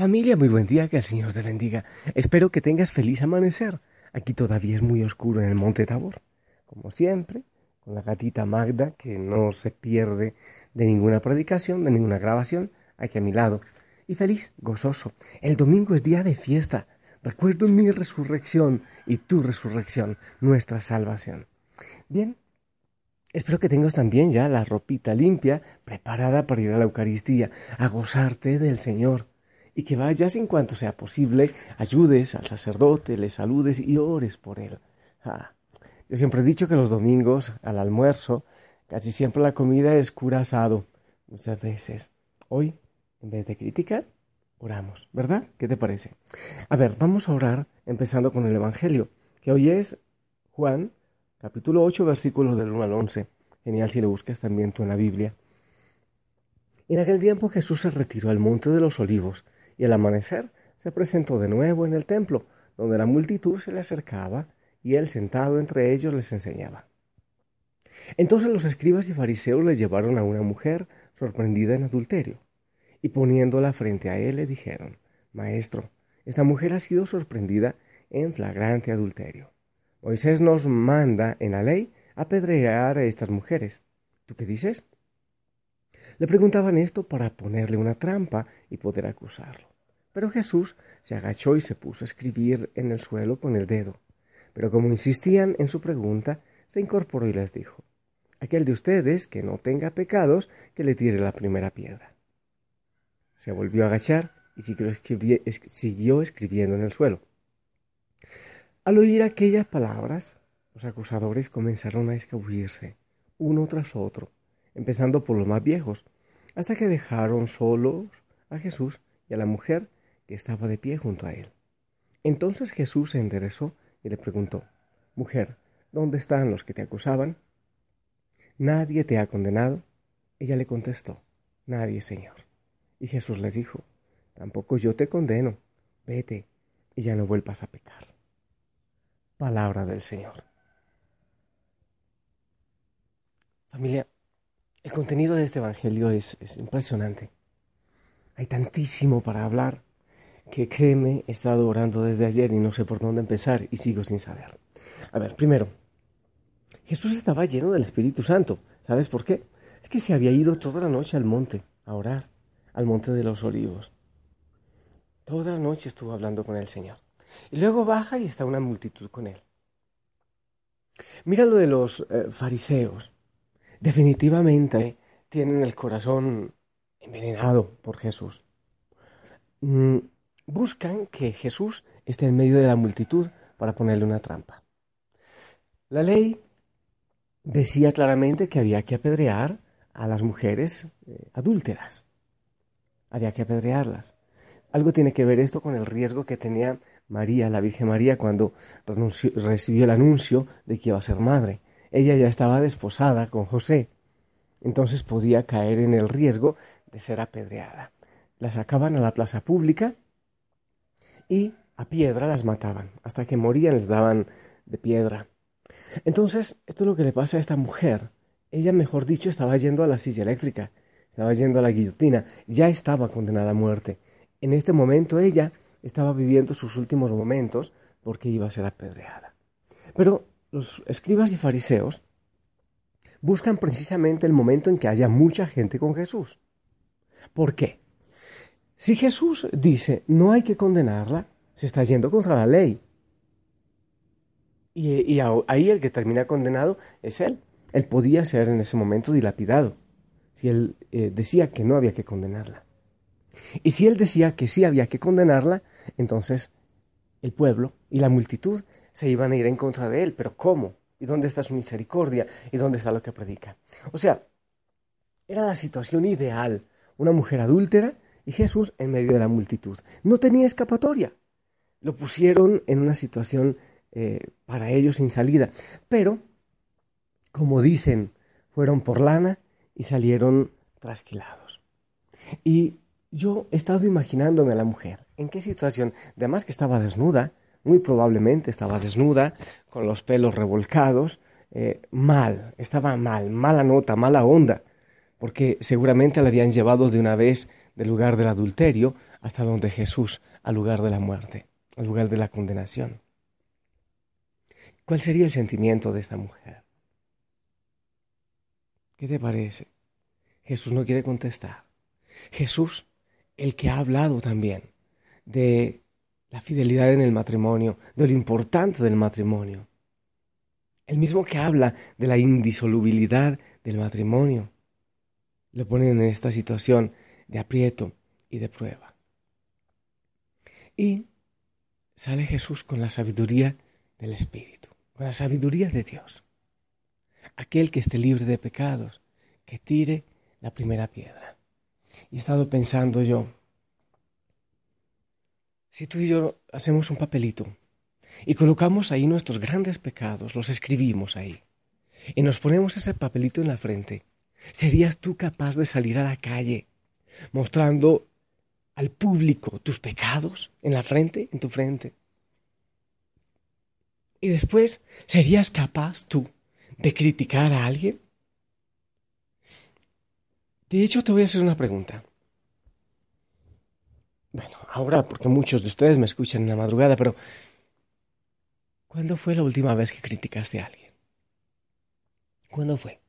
Familia, muy buen día, que el Señor te bendiga. Espero que tengas feliz amanecer. Aquí todavía es muy oscuro en el Monte Tabor. Como siempre, con la gatita Magda, que no se pierde de ninguna predicación, de ninguna grabación, aquí a mi lado. Y feliz, gozoso. El domingo es día de fiesta. Recuerdo mi resurrección y tu resurrección, nuestra salvación. Bien, espero que tengas también ya la ropita limpia, preparada para ir a la Eucaristía, a gozarte del Señor y que vayas en cuanto sea posible, ayudes al sacerdote, le saludes y ores por él. Ah, yo siempre he dicho que los domingos, al almuerzo, casi siempre la comida es cura asado, muchas veces. Hoy, en vez de criticar, oramos, ¿verdad? ¿Qué te parece? A ver, vamos a orar empezando con el Evangelio, que hoy es Juan, capítulo 8, versículos del 1 al 11. Genial si lo buscas también tú en la Biblia. En aquel tiempo Jesús se retiró al monte de los olivos, y al amanecer se presentó de nuevo en el templo, donde la multitud se le acercaba y él sentado entre ellos les enseñaba. Entonces los escribas y fariseos le llevaron a una mujer sorprendida en adulterio, y poniéndola frente a él le dijeron, Maestro, esta mujer ha sido sorprendida en flagrante adulterio. Moisés nos manda en la ley apedrear a estas mujeres. ¿Tú qué dices? Le preguntaban esto para ponerle una trampa y poder acusarlo. Pero Jesús se agachó y se puso a escribir en el suelo con el dedo. Pero como insistían en su pregunta, se incorporó y les dijo, Aquel de ustedes que no tenga pecados, que le tire la primera piedra. Se volvió a agachar y siguió, escribiendo en el suelo. Al oír aquellas palabras, los acusadores comenzaron a escabullirse, uno tras otro, empezando por los más viejos, hasta que dejaron solos a Jesús y a la mujer estaba de pie junto a él. Entonces Jesús se enderezó y le preguntó, Mujer, ¿dónde están los que te acusaban? ¿Nadie te ha condenado? Ella le contestó, Nadie, Señor. Y Jesús le dijo, Tampoco yo te condeno, vete y ya no vuelvas a pecar. Palabra del Señor. Familia, el contenido de este Evangelio es impresionante. Hay tantísimo para hablar que créeme, he estado orando desde ayer y no sé por dónde empezar y sigo sin saber. A ver, primero, Jesús estaba lleno del Espíritu Santo. ¿Sabes por qué? Es que se había ido toda la noche al monte a orar, al monte de los olivos. Toda la noche estuvo hablando con el Señor. Y luego baja y está una multitud con él. Mira lo de los eh, fariseos. Definitivamente tienen el corazón envenenado por Jesús. Mm, buscan que Jesús esté en medio de la multitud para ponerle una trampa. La ley decía claramente que había que apedrear a las mujeres eh, adúlteras. Había que apedrearlas. Algo tiene que ver esto con el riesgo que tenía María, la Virgen María, cuando recibió el anuncio de que iba a ser madre. Ella ya estaba desposada con José, entonces podía caer en el riesgo de ser apedreada. La sacaban a la plaza pública y a piedra las mataban. Hasta que morían les daban de piedra. Entonces, esto es lo que le pasa a esta mujer. Ella, mejor dicho, estaba yendo a la silla eléctrica, estaba yendo a la guillotina, ya estaba condenada a muerte. En este momento ella estaba viviendo sus últimos momentos porque iba a ser apedreada. Pero los escribas y fariseos buscan precisamente el momento en que haya mucha gente con Jesús. ¿Por qué? Si Jesús dice no hay que condenarla, se está yendo contra la ley. Y, ahí el que termina condenado es él. Él podía ser en ese momento dilapidado si él eh, decía que no había que condenarla. Y si él decía que sí había que condenarla, entonces el pueblo y la multitud se iban a ir en contra de él. Pero ¿cómo? ¿Y dónde está su misericordia? ¿Y dónde está lo que predica? O sea, era la situación ideal. Una mujer adúltera y Jesús en medio de la multitud. No tenía escapatoria. Lo pusieron en una situación eh, para ellos sin salida. Pero, como dicen, fueron por lana y salieron trasquilados. Y yo he estado imaginándome a la mujer. ¿En qué situación? Además que estaba desnuda, muy probablemente estaba desnuda, con los pelos revolcados, eh, mal, estaba mal, mala nota, mala onda, porque seguramente la habían llevado de una vez del lugar del adulterio hasta donde Jesús, al lugar de la muerte, al lugar de la condenación. ¿Cuál sería el sentimiento de esta mujer? ¿Qué te parece? Jesús no quiere contestar. Jesús, el que ha hablado también de la fidelidad en el matrimonio, de lo importante del matrimonio. El mismo que habla de la indisolubilidad del matrimonio. Lo ponen en esta situación de aprieto y de prueba. Y sale Jesús con la sabiduría del Espíritu, con la sabiduría de Dios. Aquel que esté libre de pecados, que tire la primera piedra. Y he estado pensando yo, si tú y yo hacemos un papelito y colocamos ahí nuestros grandes pecados, los escribimos ahí, y nos ponemos ese papelito en la frente, ¿serías tú capaz de salir a la calle mostrando al público tus pecados en la frente, en tu frente? Y después, ¿serías capaz tú de criticar a alguien? De hecho, te voy a hacer una pregunta. Bueno, ahora porque muchos de ustedes me escuchan en la madrugada, pero ¿cuándo fue la última vez que criticaste a alguien? ¿Cuándo fue?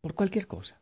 Por cualquier cosa.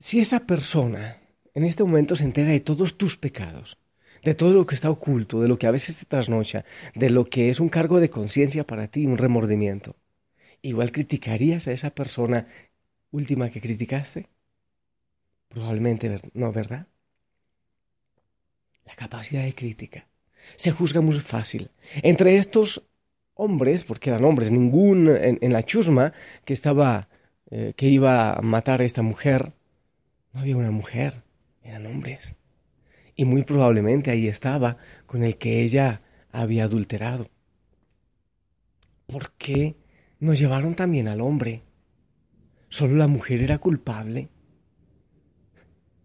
Si esa persona en este momento se entera de todos tus pecados, de todo lo que está oculto, de lo que a veces te trasnocha, de lo que es un cargo de conciencia para ti, un remordimiento, igual criticarías a esa persona última que criticaste? Probablemente no, ¿verdad? La capacidad de crítica se juzga muy fácil. Entre estos hombres, porque eran hombres, ningún en, la chusma que estaba, eh, que iba a matar a esta mujer, no había una mujer, eran hombres. Y muy probablemente ahí estaba con el que ella había adulterado. ¿Por qué nos llevaron también al hombre? ¿Solo la mujer era culpable?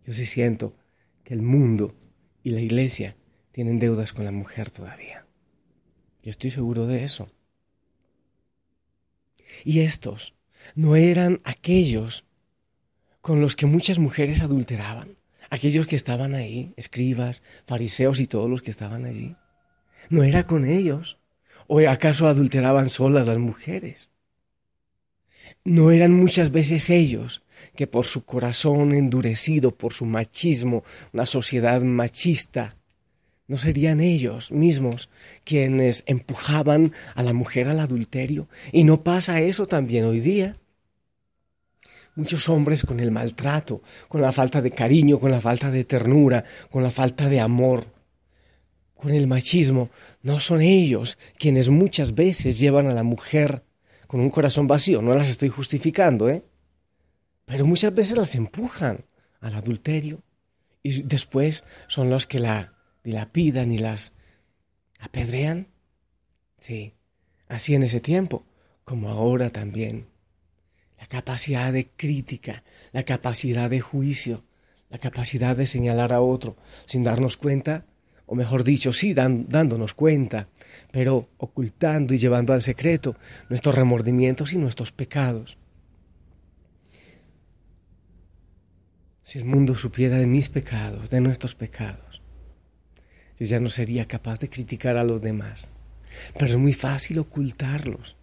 Yo sí siento que el mundo y la iglesia tienen deudas con la mujer todavía. Yo estoy seguro de eso. Y estos no eran aquellos con los que muchas mujeres adulteraban, aquellos que estaban ahí, escribas, fariseos y todos los que estaban allí. No era con ellos. ¿O acaso adulteraban solas las mujeres? no eran muchas veces ellos que por su corazón endurecido, por su machismo, una sociedad machista, no serían ellos mismos quienes empujaban a la mujer al adulterio. Y no pasa eso también hoy día. Muchos hombres con el maltrato, con la falta de cariño, con la falta de ternura, con la falta de amor, con el machismo, no son ellos quienes muchas veces llevan a la mujer con un corazón vacío. No las estoy justificando, ¿eh? Pero muchas veces las empujan al adulterio y después son los que la dilapidan y las apedrean. Sí, así en ese tiempo, como ahora también. La capacidad de crítica, la capacidad de juicio, la capacidad de señalar a otro sin darnos cuenta o mejor dicho, sí dándonos cuenta, pero ocultando y llevando al secreto nuestros remordimientos y nuestros pecados. Si el mundo supiera de mis pecados, de nuestros pecados, yo ya no sería capaz de criticar a los demás. Pero es muy fácil ocultarlos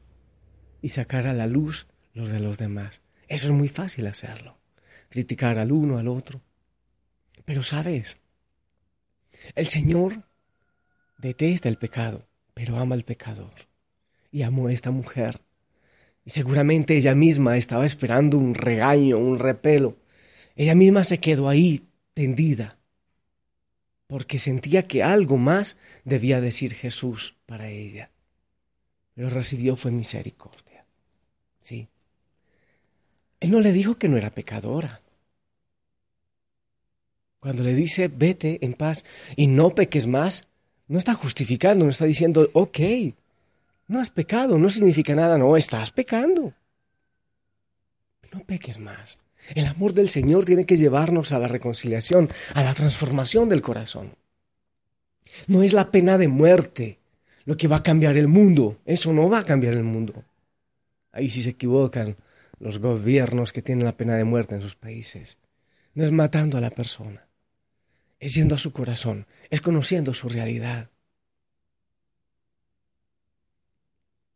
y sacar a la luz los de los demás. Eso es muy fácil hacerlo. Criticar al uno, al otro. Pero sabes, el Señor detesta el pecado, pero ama al pecador. Y amó a esta mujer. Y seguramente ella misma estaba esperando un regaño, un repelo. Ella misma se quedó ahí, tendida, porque sentía que algo más debía decir Jesús para ella. Pero recibió fue misericordia. Sí. Él no le dijo que no era pecadora. Cuando le dice, vete en paz y no peques más, no está justificando, no está diciendo, ok, no has pecado, no significa nada, no, estás pecando. No peques más. El amor del Señor tiene que llevarnos a la reconciliación, a la transformación del corazón. No es la pena de muerte lo que va a cambiar el mundo. Eso no va a cambiar el mundo. Ahí sí se equivocan los gobiernos que tienen la pena de muerte en sus países. no es matando a la persona, es yendo a su corazón, es conociendo su realidad.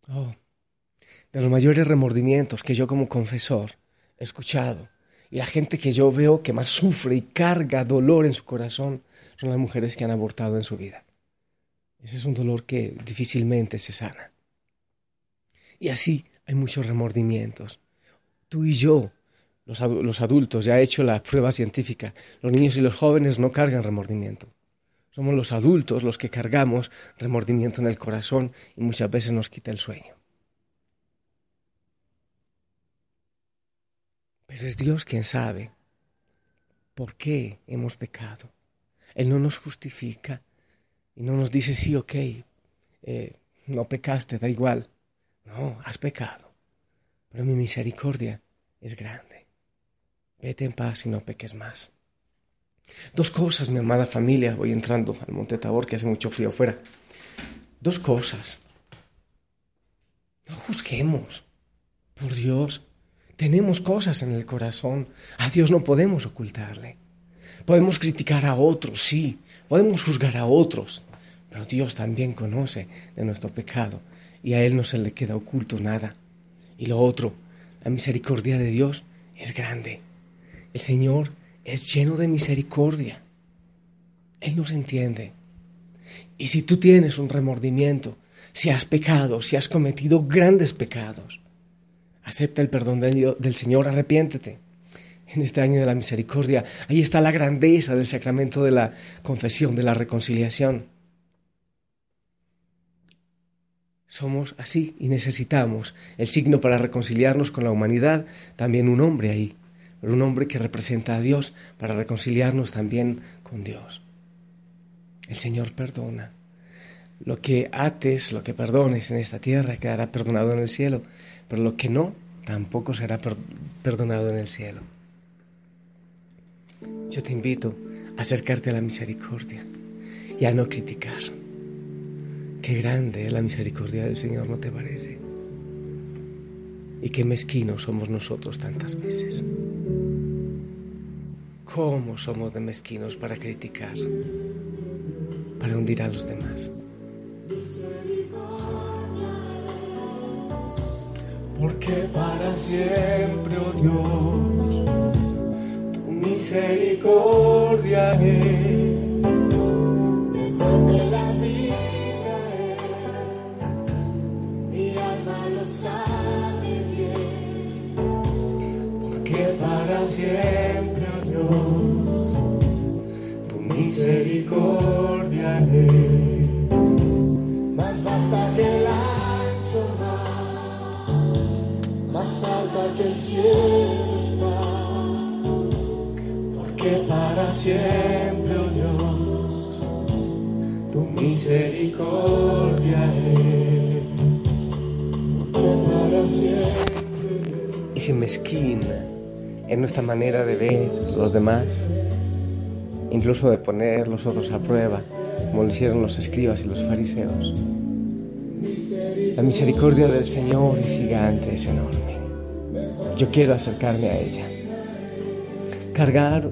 Oh, de los mayores remordimientos que yo como confesor he escuchado y la gente que yo veo que más sufre y carga dolor en su corazón son las mujeres que han abortado en su vida. Ese es un dolor que difícilmente se sana. Y así hay muchos remordimientos. Tú y yo, los, adultos, ya he hecho la prueba científica, los niños y los jóvenes no cargan remordimiento. Somos los adultos los que cargamos remordimiento en el corazón y muchas veces nos quita el sueño. Pero es Dios quien sabe por qué hemos pecado. Él no nos justifica y no nos dice, sí, ok, eh, no pecaste, da igual. No, has pecado. Pero mi misericordia es grande. Vete en paz y no peques más. Dos cosas, mi amada familia, voy entrando al Monte Tabor que hace mucho frío afuera. Dos cosas. No juzguemos. Por Dios, tenemos cosas en el corazón. A Dios no podemos ocultarle. Podemos criticar a otros, sí. Podemos juzgar a otros. Pero Dios también conoce de nuestro pecado y a Él no se le queda oculto nada. Y lo otro, la misericordia de Dios es grande. El Señor es lleno de misericordia. Él nos entiende. Y si tú tienes un remordimiento, si has pecado, si has cometido grandes pecados, Acepta el perdón del Señor, arrepiéntete. En este año de la misericordia, ahí está la grandeza del sacramento de la confesión, de la reconciliación. Somos así y necesitamos el signo para reconciliarnos con la humanidad, también un hombre ahí, pero un hombre que representa a Dios para reconciliarnos también con Dios. El Señor perdona. Lo que ates, lo que perdones en esta tierra quedará perdonado en el cielo pero lo que no, tampoco será perdonado en el cielo. Yo te invito a acercarte a la misericordia y a no criticar. Qué grande es la misericordia del Señor, ¿no te parece? Y qué mezquinos somos nosotros tantas veces. ¿Cómo somos de mezquinos para criticar, para hundir a los demás? porque para siempre, oh Dios, tu misericordia es. Siempre, oh Dios, tu misericordia es. Más basta que el ancho más alta que el cielo está, porque para siempre, oh Dios, tu misericordia es, porque para siempre. Mezquina en nuestra manera de ver los demás, incluso de poner los otros a prueba, como lo hicieron los escribas y los fariseos. La misericordia del Señor es gigante, es enorme. Yo quiero acercarme a ella. Cargar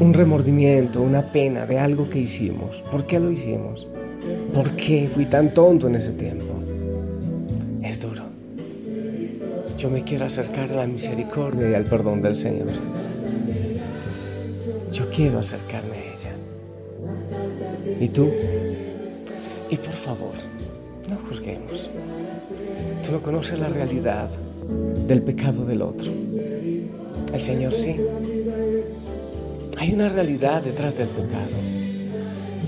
un remordimiento, una pena de algo que hicimos. ¿Por qué lo hicimos? ¿Por qué fui tan tonto en ese tiempo? Es duro. Yo me quiero acercar a la misericordia y al perdón del Señor. Yo quiero acercarme a ella. ¿Y tú? Y por favor, no juzguemos. Tú no conoces la realidad del pecado del otro. El Señor sí. Hay una realidad detrás del pecado.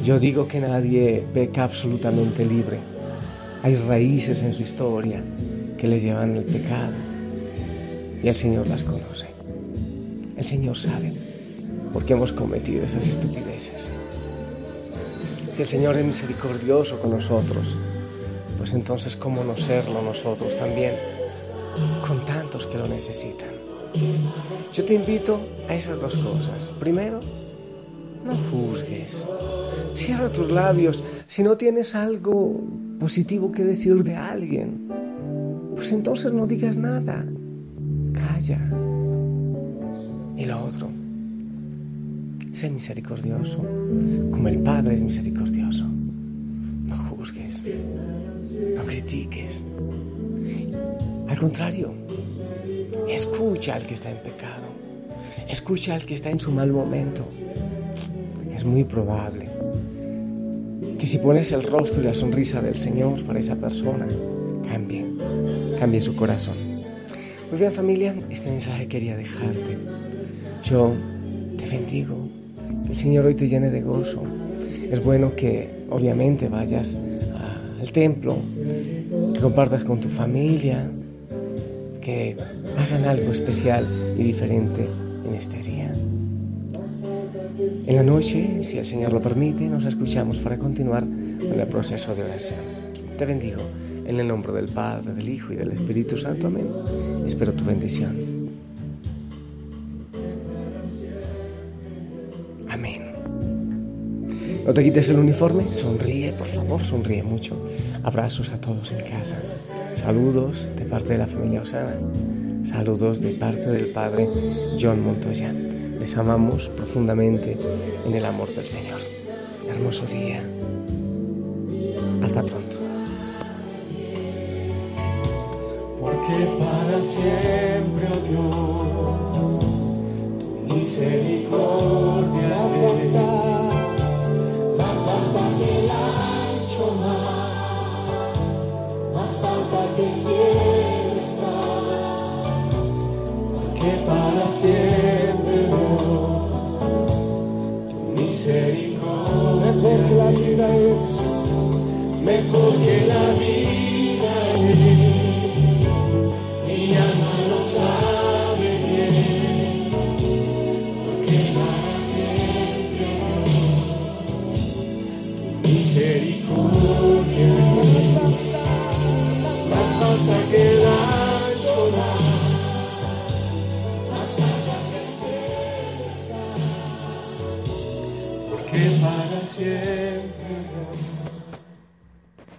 Yo digo que nadie peca absolutamente libre. Hay raíces en su historia que le llevan al pecado y el Señor las conoce. El Señor sabe por qué hemos cometido esas estupideces. Si el Señor es misericordioso con nosotros, pues entonces cómo no serlo nosotros también con tantos que lo necesitan. Yo te invito a esas dos cosas. Primero, no juzgues. Cierra tus labios. Si no tienes algo positivo que decir de alguien, pues entonces no digas nada. Calla. Y lo otro, sé misericordioso, como el Padre es misericordioso. No juzgues, no critiques. Al contrario, escucha al que está en pecado, escucha al que está en su mal momento. Es muy probable que si pones el rostro y la sonrisa del Señor para esa persona, cambie, cambie su corazón. Muy bien familia, este mensaje quería dejarte. Yo te bendigo, el Señor hoy te llene de gozo. Es bueno que obviamente vayas al templo, que compartas con tu familia, que hagan algo especial y diferente en este día. En la noche, si el Señor lo permite, nos escuchamos para continuar con el proceso de oración. Te bendigo en el nombre del Padre, del Hijo y del Espíritu Santo. Amén. Espero tu bendición. Amén. No te quites el uniforme, sonríe, por favor, sonríe mucho. Abrazos a todos en casa. Saludos de parte de la familia Osana. Saludos de parte del Padre John Montoya. Les amamos profundamente en el amor del Señor. Hermoso día. Hasta pronto. Porque para siempre, oh Dios, tu misericordia más basta, más basta que el ancho mar, más alta que el cielo está. Porque para siempre, Dios, tu misericordia mejor que la vida es, mejor que la vida es.